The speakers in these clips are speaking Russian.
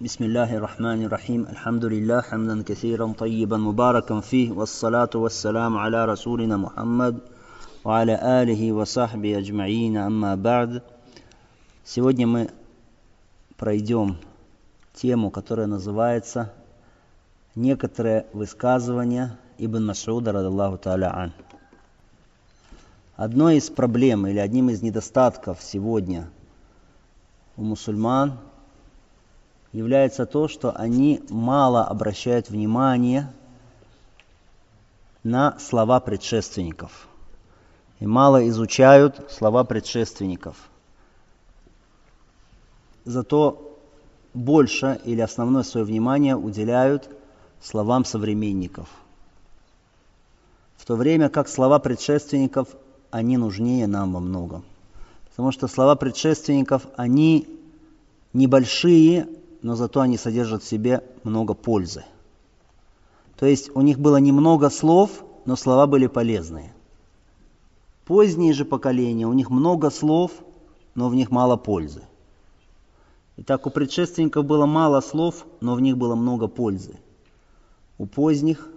بسم الله الرحمن الرحيم الحمد لله حمدا كثيرا طيبا مباركا فيه والصلاة والسلام على رسولنا محمد وعلى آله وصحبه أجمعين أما بعد Сегодня мы пройдем тему, которая называется «Некоторые высказывания Ибн Масуда, радаллаху та'аля ан». Одной из проблем или одним из недостатков сегодня у мусульман является то, что они мало обращают внимание на слова предшественников и мало изучают слова предшественников – зато больше или основное свое внимание уделяют словам современников. В то время как слова предшественников, они нужнее нам во многом. Потому что слова предшественников, они небольшие, но зато они содержат в себе много пользы. То есть у них было немного слов, но слова были полезные. Поздние же поколения, у них много слов, но в них мало пользы. Итак, у предшественников было мало слов, но в них было много пользы. У поздних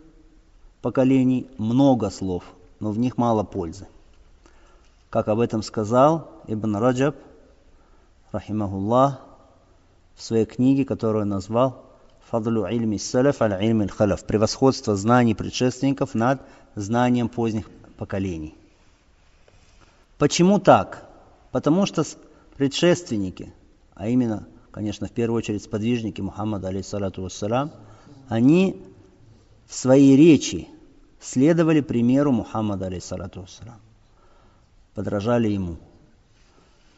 поколений много слов, но в них мало пользы. Как об этом сказал Ибн Раджаб, рахимахуллах, своей книге, которую назвал «Фадлю ильми салаф аль ильми халаф» превосходство знаний предшественников над знанием поздних поколений. Почему так? Потому что предшественники – а именно, конечно, в первую очередь сподвижники Мухаммада, алейхиссалату вассалам, они в своей речи следовали примеру Мухаммада, алейхиссалату вассалам, подражали ему.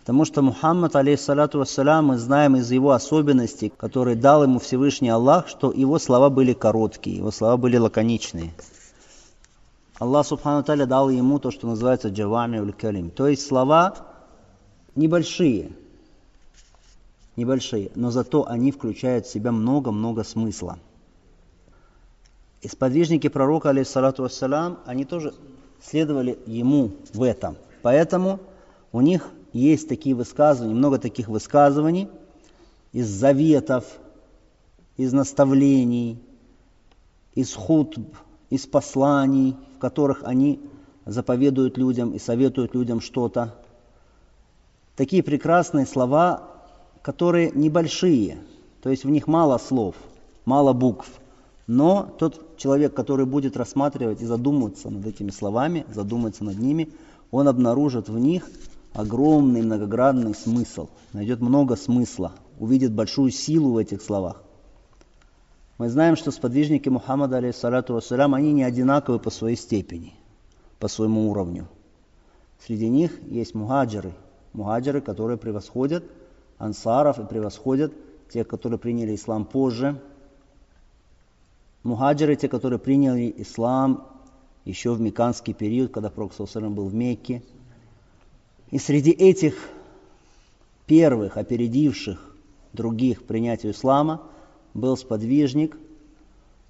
Потому что Мухаммад, алейхиссалату вассалам, мы знаем из его особенностей, которые дал ему Всевышний Аллах, что его слова были короткие, его слова были лаконичные. Аллах Субхану Таля дал ему то, что называется джавами уль калим, то есть слова небольшие – небольшие, но зато они включают в себя много-много смысла. И сподвижники пророка, алейхиссалату вассалам, они тоже следовали ему в этом. Поэтому у них есть такие высказывания, много таких высказываний из заветов, из наставлений, из хутб, из посланий, в которых они заповедуют людям и советуют людям что-то. Такие прекрасные слова которые небольшие, то есть в них мало слов, мало букв. Но тот человек, который будет рассматривать и задумываться над этими словами, задуматься над ними, он обнаружит в них огромный многогранный смысл, найдет много смысла, увидит большую силу в этих словах. Мы знаем, что сподвижники Мухаммада, алейхиссалату вассалям, они не одинаковы по своей степени, по своему уровню. Среди них есть мухаджиры, мухаджиры, которые превосходят ансаров и превосходят тех, которые приняли ислам позже. Мухаджиры, те, которые приняли ислам еще в меканский период, когда Пророк был в Мекке. И среди этих первых, опередивших других принятию ислама, был сподвижник,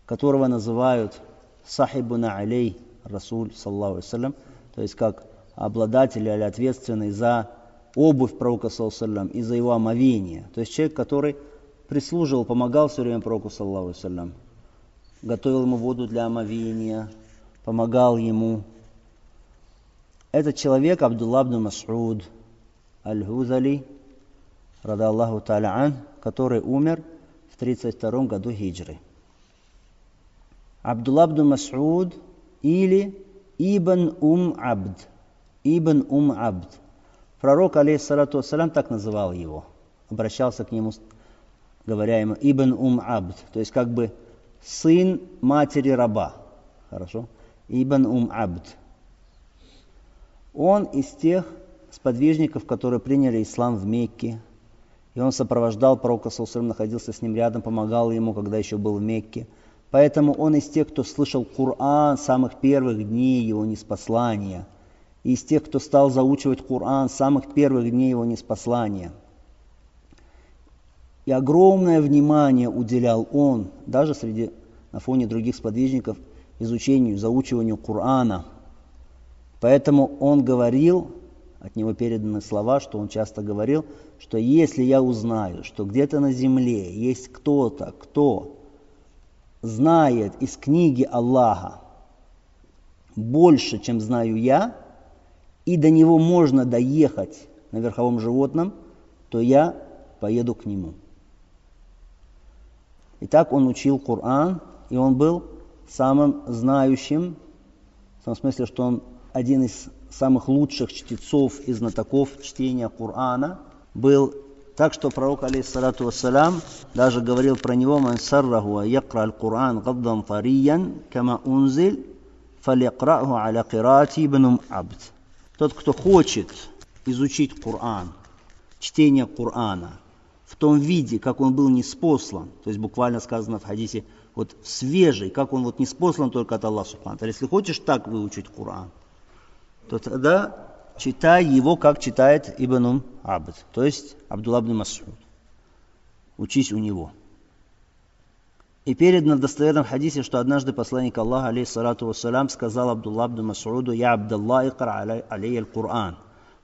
которого называют сахибуна алей Расуль, саллаху то есть как обладатель или ответственный за обувь пророка, саллаху и за его омовение. То есть человек, который прислуживал, помогал все время пророку, саллаху готовил ему воду для омовения, помогал ему. Этот человек, Абдулла абн Мас'уд Аль-Хузали, рада Аллаху Та'аля ан, который умер в 32 году хиджры. Абдулла абн Мас'уд или Ибн Ум Абд. Ибн Ум Абд. Пророк, алейхиссалату вассалям, так называл его. Обращался к нему, говоря ему, Ибн Ум Абд, то есть как бы сын матери раба. Хорошо? Ибн Ум Абд. Он из тех сподвижников, которые приняли ислам в Мекке. И он сопровождал пророка, Саусалям, находился с ним рядом, помогал ему, когда еще был в Мекке. Поэтому он из тех, кто слышал Коран с самых первых дней его неспослания – из тех, кто стал заучивать Коран с самых первых дней его неспослания. И огромное внимание уделял он, даже среди, на фоне других сподвижников, изучению, заучиванию Корана. Поэтому он говорил, от него переданы слова, что он часто говорил, что если я узнаю, что где-то на земле есть кто-то, кто знает из книги Аллаха больше, чем знаю я, и до него можно доехать на верховом животном, то я поеду к нему. И так он учил Коран, и он был самым знающим, в том смысле, что он один из самых лучших чтецов и знатоков чтения Корана, был так что пророк, алейхиссалату вассалям, даже говорил про него, «Ман сарраху якра аль-Кур'ан гаддан тариян, кама унзиль, фаликраху аля кирати ибн абд». Тот, кто хочет изучить Коран, чтение Корана, в том виде, как он был неспослан, то есть буквально сказано в хадисе, вот свежий, как он вот неспослан только от Аллаха Субхану. Если хочешь так выучить Коран, то тогда читай его, как читает Ибн Абд, то есть Абдулла ибн Масуд. Учись у него. И передано в достоверном хадисе, что однажды посланник Аллаха, алейхиссалату вассалям, сказал Абдулла ибн Масуду, «Я Абдулла икра алей аль-Кур'ан».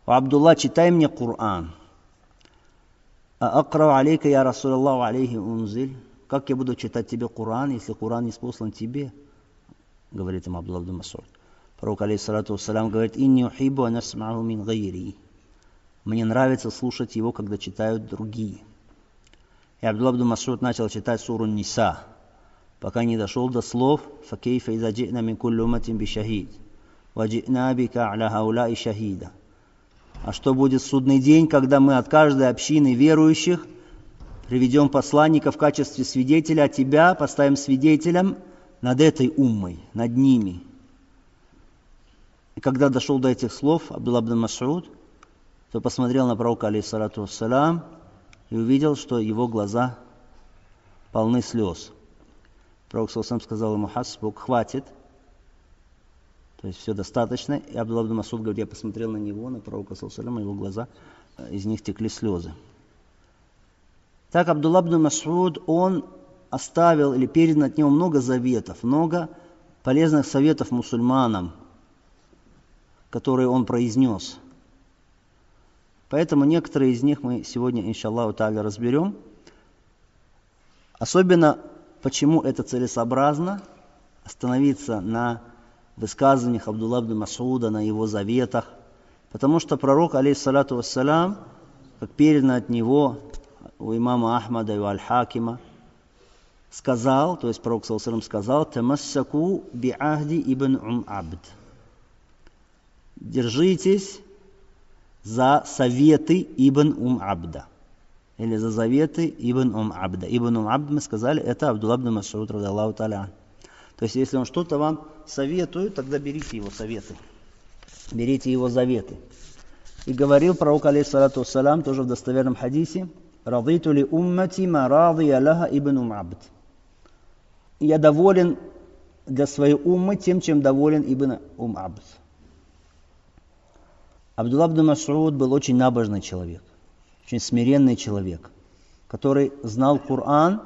«О Абдулла, читай мне Кур'ан». «А акрау алейка, я Расул Аллаху алейхи унзиль». «Как я буду читать тебе Кур'ан, если Кур'ан не спослан тебе?» Говорит им Абдулла ибн Масуд. Пророк, алейхиссалату вассалям, говорит, «Инни ухибу анасмаху мин гайри». Мне нравится слушать его, когда читают другие. И Абдулла Абду Масуд начал читать суру Ниса, пока не дошел до слов «Факейфа иза джи'на мин кулли уматин бишахид, ваджи'на бика аля хаула и шахида». А что будет судный день, когда мы от каждой общины верующих приведем посланника в качестве свидетеля, а тебя поставим свидетелем над этой уммой, над ними – и когда дошел до этих слов Абдулла ибн Мас'уд, то посмотрел на пророка, алейхиссалату вассалам, и увидел, что его глаза полны слез. Пророк сам сказал ему, Хасбук, хватит, то есть все достаточно. И Абдулла ибн Масуд говорит, я посмотрел на него, на пророка саллаллаху его глаза, из них текли слезы. Так Абдулла ибн Масуд, он оставил или передал от него много заветов, много полезных советов мусульманам – которые он произнес. Поэтому некоторые из них мы сегодня, иншаллаху та'аля, разберем. Особенно, почему это целесообразно, остановиться на высказываниях Абдулла Масуда, на его заветах. Потому что пророк, алейхиссалату вассалям, как передано от него у имама Ахмада и у Аль-Хакима, сказал, то есть пророк, саллаху сказал, «Тамассаку би'ахди ибн Ум Абд» держитесь за советы Ибн Ум Абда. Или за заветы Ибн Ум Абда. Ибн Ум Абд, мы сказали, это Абдулла ибн Масуд, таля. То есть, если он что-то вам советует, тогда берите его советы. Берите его заветы. И говорил пророк, алейхиссалату вассалам, тоже в достоверном хадисе, «Радиту ли уммати ма радия лаха ибн Ум Абд». Я доволен для своей уммы тем, чем доволен Ибн Ум Абд. Абдулла Мас'уд был очень набожный человек, очень смиренный человек, который знал Коран,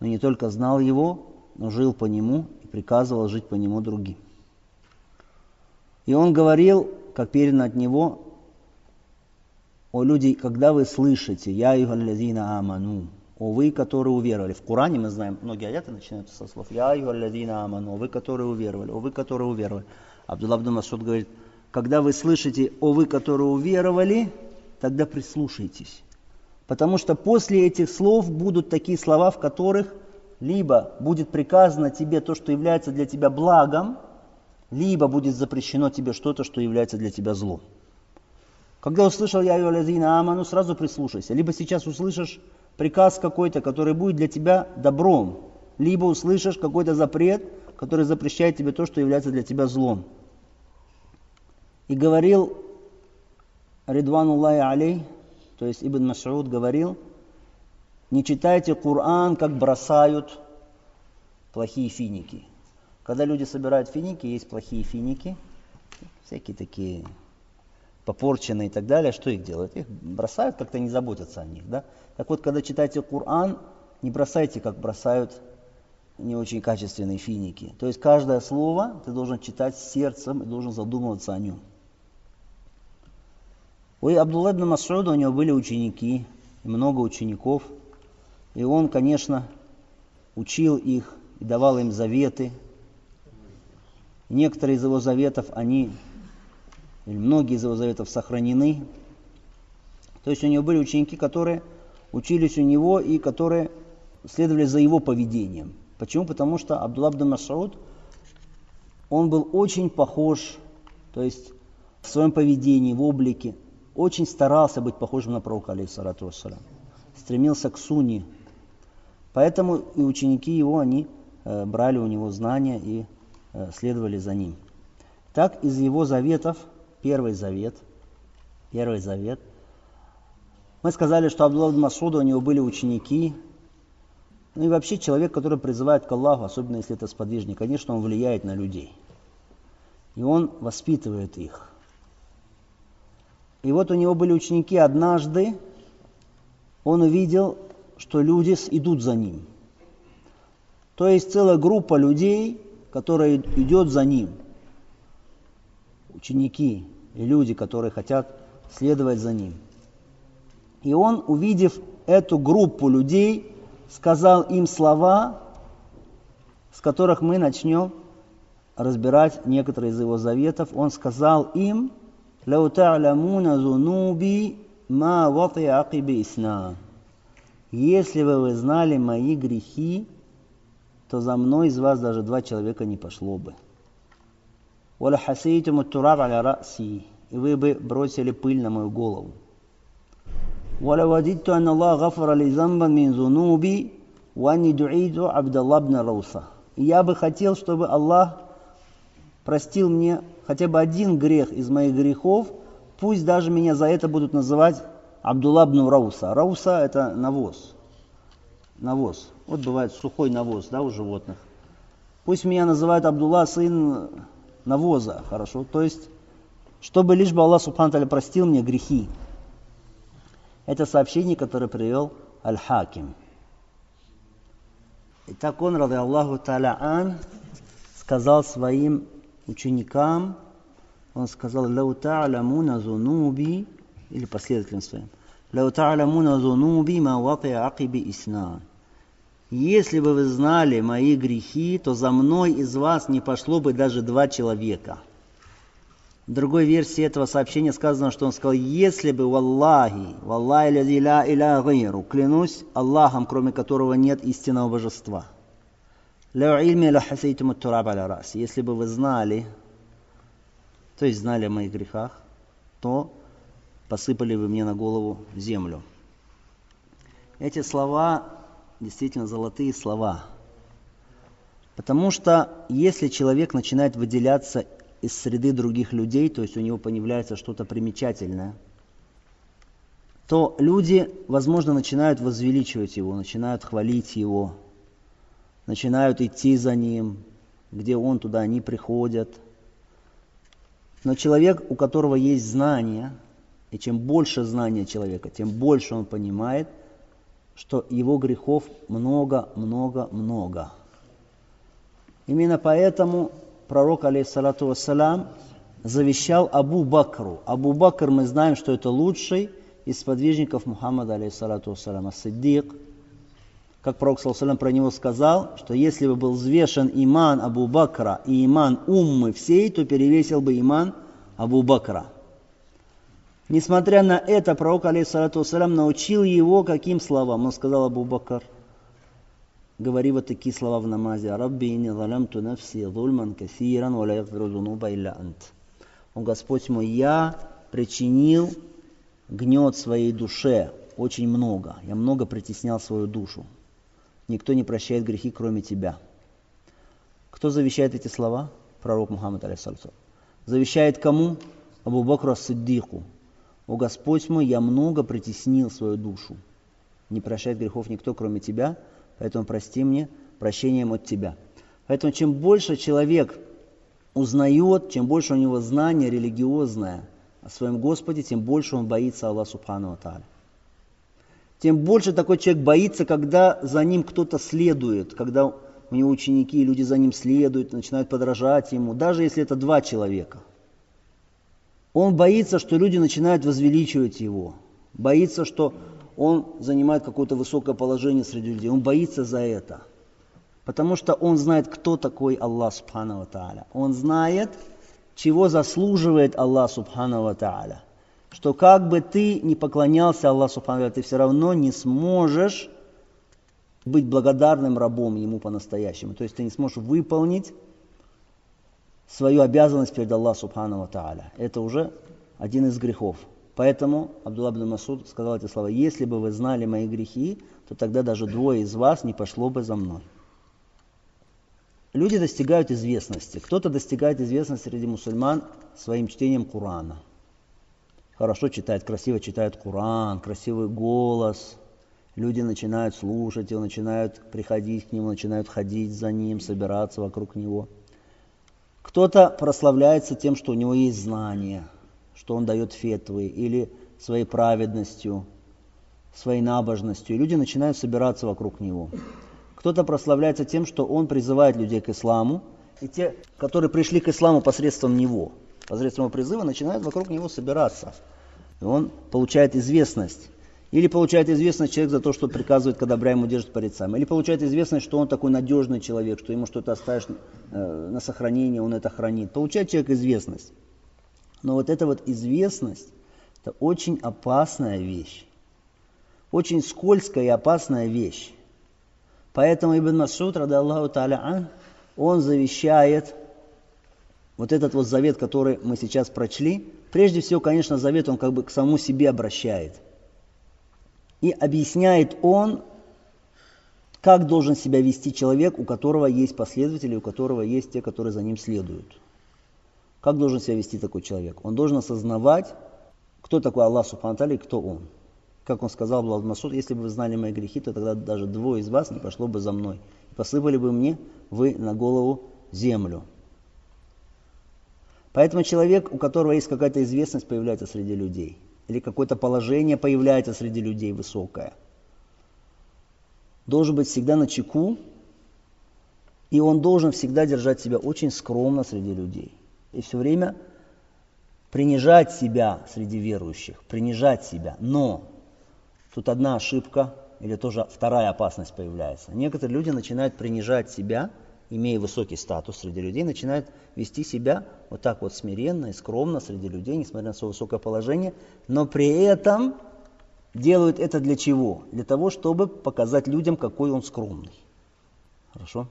но не только знал его, но жил по нему и приказывал жить по нему другим. И он говорил, как передано от него, о люди, когда вы слышите, я югаллазина аману, о вы, которые уверовали. В Коране мы знаем, многие аяты начинаются со слов Я югаллазина аману, о вы, которые уверовали, о вы, которые уверовали. Абдулла ибн Масуд говорит, когда вы слышите «О вы, которые уверовали», тогда прислушайтесь. Потому что после этих слов будут такие слова, в которых либо будет приказано тебе то, что является для тебя благом, либо будет запрещено тебе что-то, что является для тебя злом. Когда услышал я Юалязина Аману, сразу прислушайся. Либо сейчас услышишь приказ какой-то, который будет для тебя добром, либо услышишь какой-то запрет, который запрещает тебе то, что является для тебя злом. И говорил Ридван Аллахи алей, то есть Ибн Мас'уд говорил, не читайте Коран, как бросают плохие финики. Когда люди собирают финики, есть плохие финики, всякие такие попорченные и так далее, что их делают? Их бросают, как-то не заботятся о них. Да? Так вот, когда читаете Коран, не бросайте, как бросают не очень качественные финики. То есть каждое слово ты должен читать сердцем и должен задумываться о нем. У Абдулла ибн Масуда у него были ученики, много учеников. И он, конечно, учил их и давал им заветы. Некоторые из его заветов, они, или многие из его заветов сохранены. То есть у него были ученики, которые учились у него и которые следовали за его поведением. Почему? Потому что Абдулла Абдул Масауд, он был очень похож, то есть в своем поведении, в облике, очень старался быть похожим на пророка, алейхиссалату вассалям. Стремился к суне. Поэтому и ученики его, они э, брали у него знания и э, следовали за ним. Так из его заветов, первый завет, первый завет, мы сказали, что Абдулла Масуда у него были ученики, ну и вообще человек, который призывает к Аллаху, особенно если это сподвижник, конечно, он влияет на людей. И он воспитывает их. И вот у него были ученики однажды, он увидел, что люди идут за ним. То есть целая группа людей, которая идет за ним. Ученики и люди, которые хотят следовать за ним. И он, увидев эту группу людей, сказал им слова, с которых мы начнем разбирать некоторые из его заветов. Он сказал им, «Лау та'ламуна зунуби ма вати акиби исна». «Если бы вы знали мои грехи, то за мной из вас даже два человека не пошло бы». «Валя хасейтуму тураб. И вы бы бросили пыль на мою голову. «Валя вадитту анна Аллах гафара ли замбан мин зунуби, ванни дуиду Абдаллабна Рауса». Я бы хотел, чтобы Аллах простил мне хотя бы один грех из моих грехов, пусть даже меня за это будут называть Абдуллабну Рауса. Рауса – это навоз. Навоз. Вот бывает сухой навоз да, у животных. Пусть меня называют Абдулла, сын навоза, хорошо. То есть, чтобы лишь бы Аллах Субхану простил мне грехи. Это сообщение, которое привел Аль-Хаким. Итак, он, рады Аллаху Та'аля Ан, сказал своим ученикам, он сказал, «Лау та'ламуна зунуби», или последователям своим, «Лау та'ламуна зунуби ма вати акиби исна». Если бы вы знали мои грехи, то за мной из вас не пошло бы даже два человека. В другой версии этого сообщения сказано, что он сказал, если бы валлахи, валлахи ля иля гайру, клянусь Аллахом, кроме которого нет истинного божества – если бы вы знали, то есть знали о моих грехах, то посыпали вы мне на голову землю. Эти слова действительно золотые слова. Потому что если человек начинает выделяться из среды других людей, то есть у него появляется что-то примечательное, то люди, возможно, начинают возвеличивать его, начинают хвалить его, начинают идти за ним, где он, туда они приходят. Но человек, у которого есть знания, и чем больше знания человека, тем больше он понимает, что его грехов много, много, много. Именно поэтому пророк, алейхиссалату вассалям, завещал Абу Бакру. Абу Бакр, мы знаем, что это лучший из подвижников Мухаммада, алейхиссалату вассалям, ас-Сиддик – как пророк Саласалям про него сказал, что если бы был взвешен иман Абу Бакра и иман уммы всей, то перевесил бы иман Абу Бакра. Несмотря на это, пророк, алейхиссалату вассалям, научил его каким словам? Он сказал Абу Бакр, говори вот такие слова в намазе. «Рабби ини залямту нафси зульман касиран, ва ла зунуба илля ант». Он, Господь мой, я причинил гнет своей душе очень много. Я много притеснял свою душу. Никто не прощает грехи, кроме тебя. Кто завещает эти слова? Пророк Мухаммад, алейхиссалату. Завещает кому? Абу Бакру Сиддику. О Господь мой, я много притеснил свою душу. Не прощает грехов никто, кроме тебя, поэтому прости мне прощением от тебя. Поэтому чем больше человек узнает, чем больше у него знания религиозное о своем Господе, тем больше он боится Аллаха Субхану Аталя тем больше такой человек боится, когда за ним кто-то следует, когда у него ученики и люди за ним следуют, начинают подражать ему, даже если это два человека. Он боится, что люди начинают возвеличивать его, боится, что он занимает какое-то высокое положение среди людей. Он боится за это. Потому что он знает, кто такой Аллах Субхану Тааля. Он знает, чего заслуживает Аллах Субхану Тааля. Что как бы ты не поклонялся Аллаху Субхану ты все равно не сможешь быть благодарным рабом Ему по-настоящему. То есть ты не сможешь выполнить свою обязанность перед Аллахом Субхану Тааля. Это уже один из грехов. Поэтому Абдулла бин Масуд сказал эти слова, если бы вы знали мои грехи, то тогда даже двое из вас не пошло бы за мной. Люди достигают известности. Кто-то достигает известности среди мусульман своим чтением Корана. Хорошо читает, красиво читает Коран, красивый голос. Люди начинают слушать его, начинают приходить к нему, начинают ходить за ним, собираться вокруг него. Кто-то прославляется тем, что у него есть знания – что он дает фетвы, или своей праведностью, своей набожностью. И люди начинают собираться вокруг него. Кто-то прославляется тем, что он призывает людей к исламу, и те, которые пришли к исламу посредством него, посредством призыва, начинают вокруг него собираться. И он получает известность. Или получает известность человек за то, что приказывает, когда Бра ему держит порицаем. Или получает известность, что он такой надежный человек, что ему что-то оставишь э, на сохранение, он это хранит. Получает человек известность. Но вот эта вот известность, это очень опасная вещь. Очень скользкая и опасная вещь. Поэтому Ибн Масуд, рада Аллаху Та'аля, он завещает вот этот вот завет, который мы сейчас прочли. Прежде всего, конечно, завет он как бы к самому себе обращает. И объясняет он, как должен себя вести человек, у которого есть последователи, у которого есть те, которые за ним следуют. Как должен себя вести такой человек? Он должен осознавать, кто такой Аллах Субхану кто он. Как он сказал Блад Масуд, если бы вы знали мои грехи, то тогда даже двое из вас не пошло бы за мной. Посыпали бы мне вы на голову землю. Поэтому человек, у которого есть какая-то известность, появляется среди людей. Или какое-то положение появляется среди людей высокое. Должен быть всегда на чеку, и он должен всегда держать себя очень скромно среди людей и все время принижать себя среди верующих, принижать себя. Но тут одна ошибка, или тоже вторая опасность появляется. Некоторые люди начинают принижать себя, имея высокий статус среди людей, начинают вести себя вот так вот смиренно и скромно среди людей, несмотря на свое высокое положение, но при этом делают это для чего? Для того, чтобы показать людям, какой он скромный. Хорошо?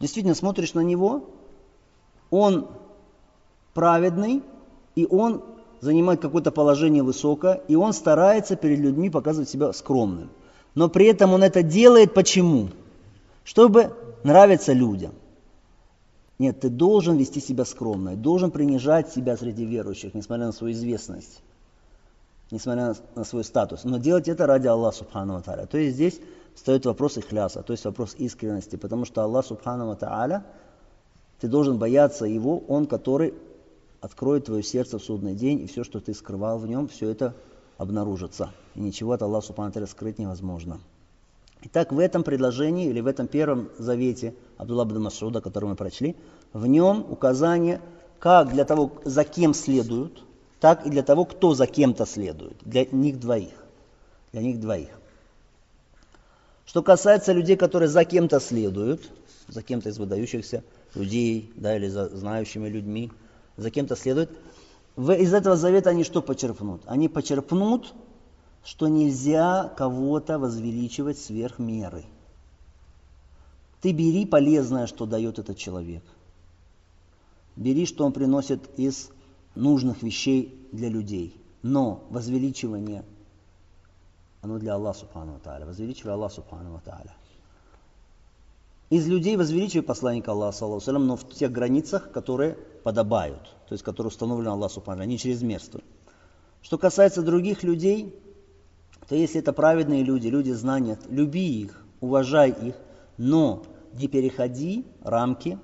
Действительно, смотришь на него, он праведный, и он занимает какое-то положение высокое, и он старается перед людьми показывать себя скромным. Но при этом он это делает почему? Чтобы нравиться людям. Нет, ты должен вести себя скромно, должен принижать себя среди верующих, несмотря на свою известность, несмотря на, свой статус. Но делать это ради Аллаха Субхану Тааля. То есть здесь встает вопрос ихляса, то есть вопрос искренности, потому что Аллах Субхану Тааля, ты должен бояться Его, Он, который откроет твое сердце в судный день, и все, что ты скрывал в нем, все это обнаружится. И ничего от Аллаха Субхану скрыть невозможно. Итак, в этом предложении, или в этом первом завете Абдулла бн Масуда, который мы прочли, в нем указание как для того, за кем следуют, так и для того, кто за кем-то следует. Для них двоих. Для них двоих. Что касается людей, которые за кем-то следуют, за кем-то из выдающихся людей, да, или за знающими людьми, за кем-то следует, из этого завета они что почерпнут? Они почерпнут, что нельзя кого-то возвеличивать сверх меры. Ты бери полезное, что дает этот человек. Бери, что он приносит из нужных вещей для людей. Но возвеличивание, оно для Аллаха Субхану Тааля. Возвеличивай Аллах Субхану Тааля. Из людей возвеличивай посланника Аллаха, саллаху но в тех границах, которые подобают, то есть которые установлены Аллаху Субхану, не чрезмерствуй. Что касается других людей, то если это праведные люди, люди знания, люби их, уважай их, но не переходи рамки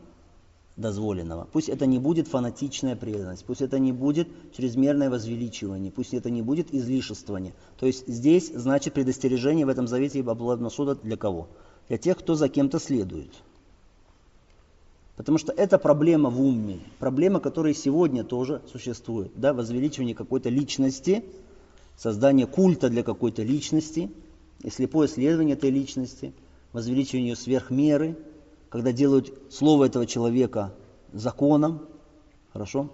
дозволенного. Пусть это не будет фанатичная преданность, пусть это не будет чрезмерное возвеличивание, пусть это не будет излишествование. То есть здесь значит предостережение в этом завете Абдулла Насуда для кого? для тех, кто за кем-то следует. Потому что это проблема в уме, проблема, которая сегодня тоже существует. Да, возвеличивание какой-то личности создание культа для какой-то личности, и слепое следование этой личности, возвеличивание ее сверх меры, когда делают слово этого человека законом, хорошо?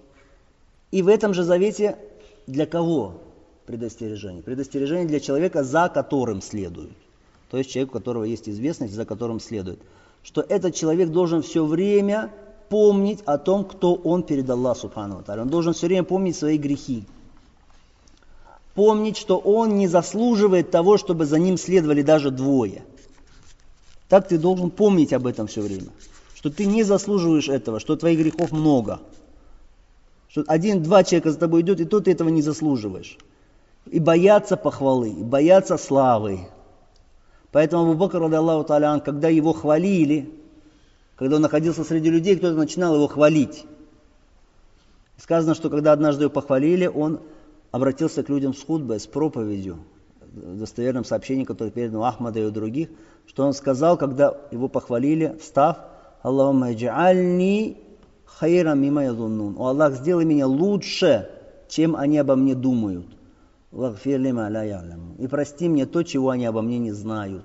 И в этом же завете для кого предостережение? Предостережение для человека, за которым следует. То есть человек, у которого есть известность, за которым следует. Что этот человек должен все время помнить о том, кто он перед Аллахом Субхану Он должен все время помнить свои грехи. Помнить, что он не заслуживает того, чтобы за ним следовали даже двое. Так ты должен помнить об этом все время. Что ты не заслуживаешь этого, что твоих грехов много. Что один-два человека за тобой идет, и то ты этого не заслуживаешь. И бояться похвалы, и бояться славы. Поэтому Абу Бакр, Аллаху Талян, когда его хвалили, когда он находился среди людей, кто-то начинал его хвалить. Сказано, что когда однажды его похвалили, он обратился к людям с худбой, с проповедью, в достоверном сообщении, которое передано Ахмада и у других, что он сказал, когда его похвалили, встав, Аллахумма джаальни хайра мима ядуннун. О Аллах, сделай меня лучше, чем они обо мне думают. И прости мне то, чего они обо мне не знают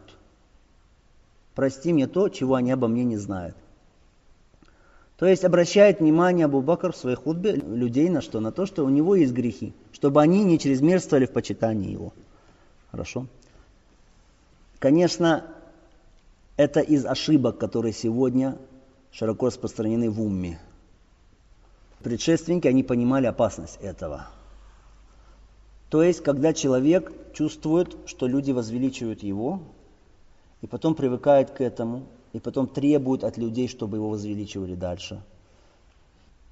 прости мне то, чего они обо мне не знают. То есть обращает внимание Абу Бакр в своей худбе людей на что? На то, что у него есть грехи, чтобы они не чрезмерствовали в почитании его. Хорошо? Конечно, это из ошибок, которые сегодня широко распространены в умме. Предшественники, они понимали опасность этого. То есть, когда человек чувствует, что люди возвеличивают его, и потом привыкает к этому, и потом требует от людей, чтобы его возвеличивали дальше.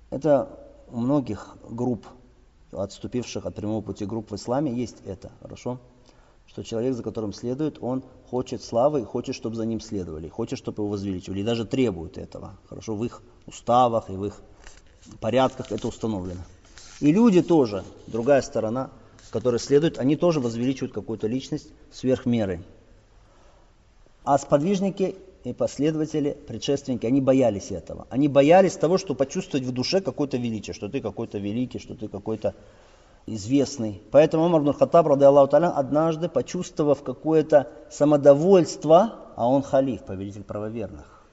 Это у многих групп, отступивших от прямого пути групп в исламе, есть это, хорошо? Что человек, за которым следует, он хочет славы, хочет, чтобы за ним следовали, хочет, чтобы его возвеличивали, и даже требует этого, хорошо? В их уставах и в их порядках это установлено. И люди тоже, другая сторона, которая следует, они тоже возвеличивают какую-то личность сверх меры. А сподвижники и последователи, предшественники, они боялись этого. Они боялись того, что почувствовать в душе какое-то величие, что ты какой-то великий, что ты какой-то известный. Поэтому Умар ибн Хаттаб, Аллаху однажды, почувствовав какое-то самодовольство, а он халиф, повелитель правоверных,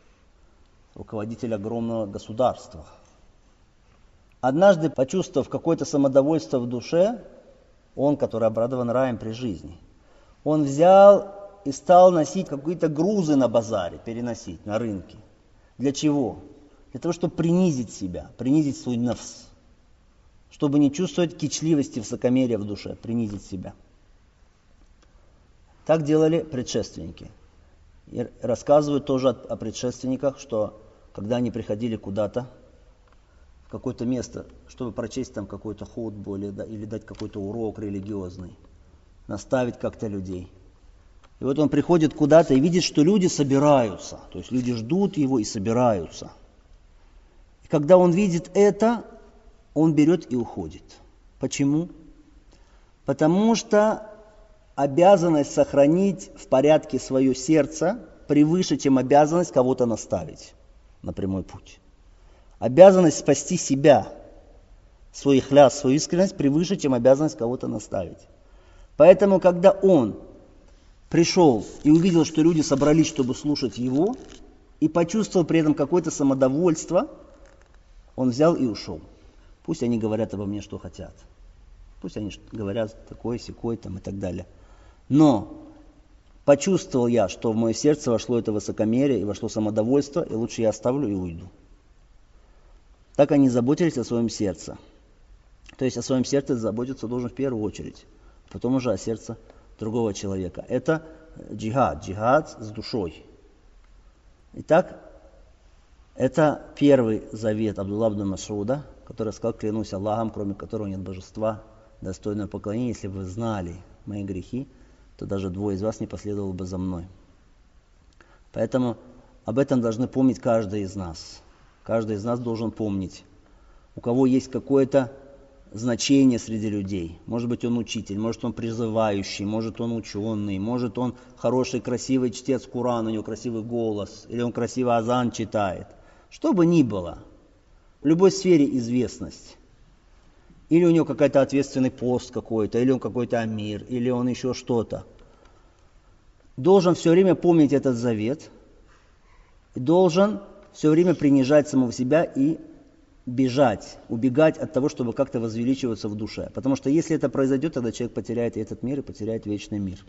руководитель огромного государства, однажды, почувствовав какое-то самодовольство в душе, он, который обрадован раем при жизни, он взял и стал носить какие-то грузы на базаре, переносить на рынке. Для чего? Для того, чтобы принизить себя, принизить свой нафс. Чтобы не чувствовать кичливости, высокомерия в душе, принизить себя. Так делали предшественники. И рассказывают тоже о предшественниках, что когда они приходили куда-то, в какое-то место, чтобы прочесть там какой-то худбу или, или дать какой-то урок религиозный, наставить как-то людей – и вот он приходит куда-то и видит, что люди собираются. То есть люди ждут его и собираются. И когда он видит это, он берет и уходит. Почему? Потому что обязанность сохранить в порядке свое сердце превыше, чем обязанность кого-то наставить на прямой путь. Обязанность спасти себя, свой хляс, свою искренность превыше, чем обязанность кого-то наставить. Поэтому, когда он пришел и увидел, что люди собрались, чтобы слушать его, и почувствовал при этом какое-то самодовольство, он взял и ушел. Пусть они говорят обо мне, что хотят. Пусть они говорят такой, секой там и так далее. Но почувствовал я, что в мое сердце вошло это высокомерие и вошло самодовольство, и лучше я оставлю и уйду. Так они заботились о своем сердце. То есть о своем сердце заботиться должен в первую очередь, потом уже о сердце другого человека. Это джихад, джихад с душой. Итак, это первый завет Абдулла ибн Масуда, который сказал, клянусь Аллахом, кроме которого нет божества, достойного поклонения. Если бы вы знали мои грехи, то даже двое из вас не последовало бы за мной. Поэтому об этом должны помнить каждый из нас. Каждый из нас должен помнить. У кого есть какое-то значение среди людей. Может быть, он учитель, может, он призывающий, может, он ученый, может, он хороший, красивый чтец Курана, у него красивый голос, или он красивый азан читает. Что бы ни было, в любой сфере известность. или у него какой-то ответственный пост какой-то, или он какой-то амир, или он еще что-то. Должен все время помнить этот завет, должен все время принижать самого себя и бежать, убегать от того, чтобы как-то возвеличиваться в душе. Потому что если это произойдет, тогда человек потеряет и этот мир, и потеряет вечный мир.